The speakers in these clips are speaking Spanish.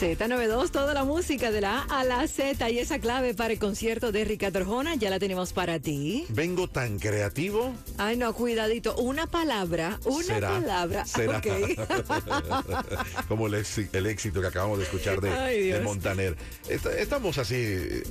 Z92, toda la música de la A a la Z y esa clave para el concierto de Ricardo Arjona ya la tenemos para ti. Vengo tan creativo. Ay, no, cuidadito. Una palabra, una Será, palabra. será. Como el, éxi- el éxito que acabamos de escuchar de, Ay, Dios. de Montaner. Est- Estamos así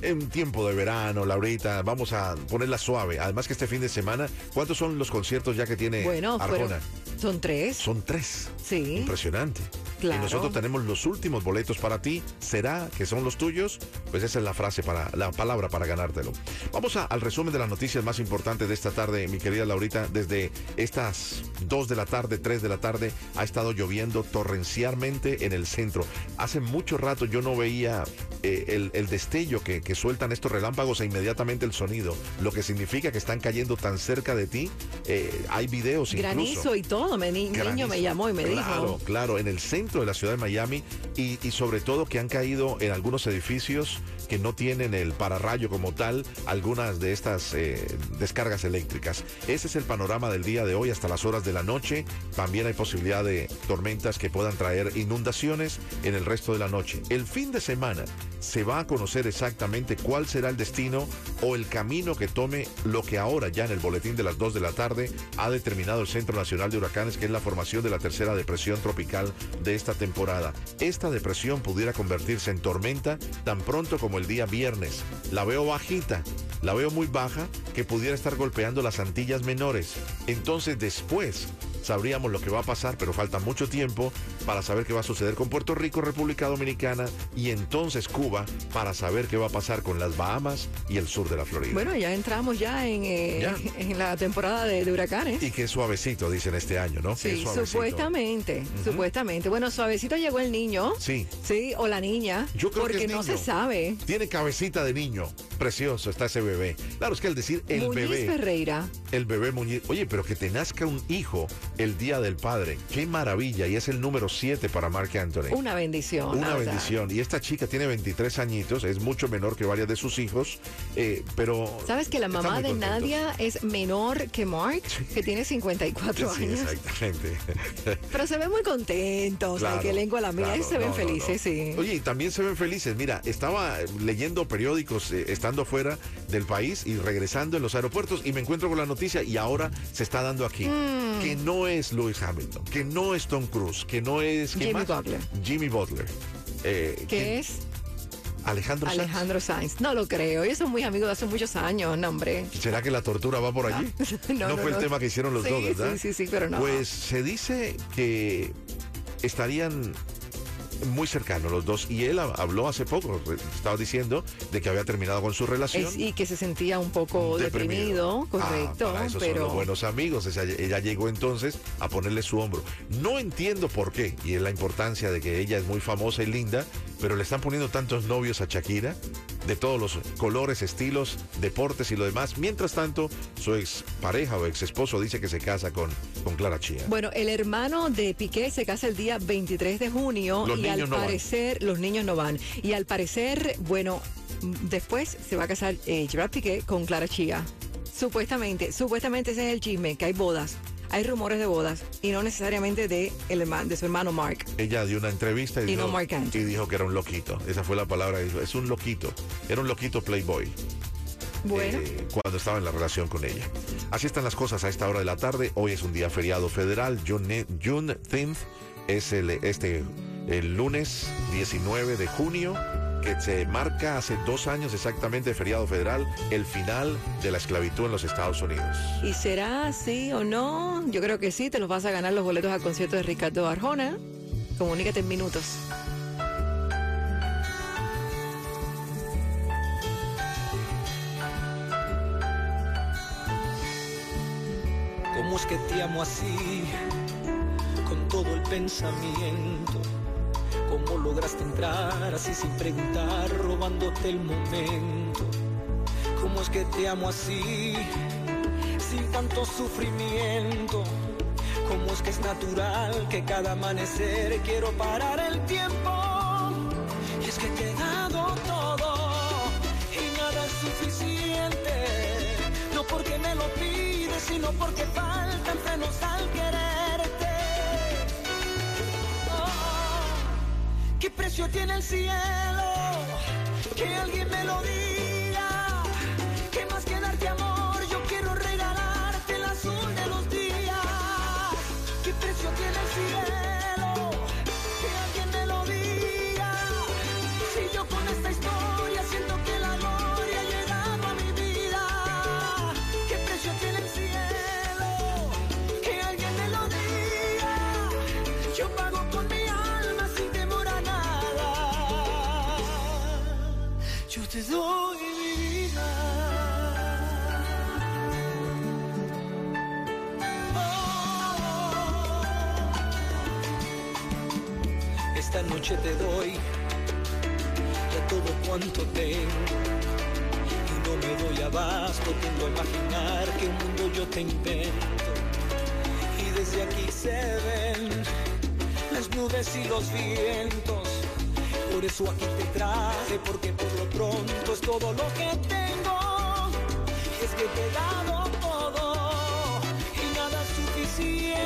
en tiempo de verano, Laurita. Vamos a ponerla suave. Además que este fin de semana, ¿cuántos son los conciertos ya que tiene Bueno, Arjona? son tres. Son tres. Sí. Impresionante. Y nosotros tenemos los últimos boletos para ti. ¿Será que son los tuyos? Pues esa es la frase para, la palabra para ganártelo. Vamos a- al resumen de las noticias más importantes de esta tarde, mi querida Laurita. Desde estas 2 de la tarde, 3 de la tarde, ha estado lloviendo torrencialmente en el centro. Hace mucho rato yo no veía eh, el, el destello que, que sueltan estos relámpagos e inmediatamente el sonido, lo que significa que están cayendo tan cerca de ti. Eh, hay videos incluso. Granizo y todo. Me, ni- niño me llamó y me claro, dijo. Claro, en el centro de la ciudad de Miami y, y sobre todo que han caído en algunos edificios que no tienen el pararrayo como tal, algunas de estas eh, descargas eléctricas. Ese es el panorama del día de hoy hasta las horas de la noche. También hay posibilidad de tormentas que puedan traer inundaciones en el resto de la noche. El fin de semana se va a conocer exactamente cuál será el destino o el camino que tome lo que ahora ya en el boletín de las 2 de la tarde ha determinado el Centro Nacional de Huracanes, que es la formación de la tercera depresión tropical de esta temporada. Esta depresión pudiera convertirse en tormenta tan pronto como el día viernes. La veo bajita, la veo muy baja, que pudiera estar golpeando las Antillas menores. Entonces después sabríamos lo que va a pasar, pero falta mucho tiempo para saber qué va a suceder con Puerto Rico, República Dominicana y entonces Cuba para saber qué va a pasar con las Bahamas y el sur de la Florida. Bueno, ya entramos ya en, eh, Ya. en la temporada de, de huracanes. y qué suavecito dicen este año, ¿no? Sí, suavecito. supuestamente, supuestamente. Bueno, suavecito llegó el niño. Sí. Sí, o la niña. Yo creo que porque es no niño. se sabe. Tiene cabecita de niño. Precioso está ese bebé. Claro, es que al decir el Muñiz bebé, Ferreira. el bebé Muñiz. Oye, pero que te nazca un hijo el día del padre. Qué maravilla. Y es el número 7 para Mark Anthony. Una bendición. Una bendición. Y esta chica tiene 23 añitos, es mucho menor que varias de sus hijos, eh, pero... ¿Sabes que la mamá de contentos. Nadia es menor que Mark, que tiene 54 Sí, años? exactamente. Pero se ven muy contentos, Claro, ay, que lengua la mía, claro, se ven no, felices, no. sí. Oye, y también se ven felices. Mira, estaba leyendo periódicos eh, estando fuera del país y regresando en los aeropuertos y me encuentro con la noticia y ahora se está dando aquí Mm. que no es Lewis Hamilton, que no es Tom Cruise, que no es ¿quién Jimmy más? Butler. Jimmy Butler. Eh, ¿Qué ¿quién? es? Alejandro Sanz. Alejandro Sainz. No lo creo, ellos son muy amigos de hace muchos años, no, hombre. ¿Será que la tortura va por allí? No, no, fue no. el tema que hicieron los Sí, dos, ¿verdad? sí, sí, sí, pero no. Pues se dice que estarían muy cercanos los dos y él hab- habló hace poco, estaba diciendo de que había terminado con su relación. Es- y que se sentía un poco deprimido, Ah, correcto, para eso son los buenos amigos. Ella llegó entonces a ponerle su hombro. No entiendo por qué, y es la importancia de que ella es muy famosa y linda, pero le están poniendo tantos novios a Shakira, de todos los colores, estilos, deportes y lo demás. Mientras tanto, su ex pareja o ex esposo dice que se casa con, con Clara Chía. Bueno, el hermano de Piqué se casa el día 23 de junio Los y al no van. parecer los niños no van. Y al parecer, bueno, después se va a casar eh, Gerard Piqué con Clara Chía. Supuestamente, supuestamente ese es el chisme, que hay bodas. Hay rumores de bodas y no necesariamente de, el hermano, de su hermano Mark. Ella dio una entrevista y, Y dijo, no Anthony. y dijo que era un loquito. Esa fue la palabra que dijo. Es un loquito. Era un loquito playboy. Bueno, eh, cuando estaba en la relación con ella. Así están las cosas a esta hora de la tarde. Hoy es un día feriado federal. June, Juneteenth es el, este, el lunes 19 de junio, que se marca hace dos años exactamente de feriado federal, el final de la esclavitud en los Estados Unidos. ¿y será así o no? Yo creo que sí, te los vas a ganar los boletos al concierto de Ricardo Arjona. Comunícate en minutos. ¿Cómo es que te amo así? Con todo el pensamiento, ¿Cómo lograste entrar así sin preguntar, robándote el momento? ¿Cómo es que te amo así, sin tanto sufrimiento? ¿Cómo es que es natural que cada amanecer quiero parar el tiempo? Y es que te he dado todo y nada es suficiente. No porque me lo pides, sino porque faltan frenos al quererte. Precio tiene el cielo? Que alguien me lo diga. Oh. Esta noche te doy de todo cuanto tengo. Y no me doy abasto, tiendo a imaginar que un mundo yo te invento. Y desde aquí se ven las nubes y los vientos. Por eso aquí te traje, porque por lo pronto es todo lo que tengo. Es que te he dado todo y nada es suficiente.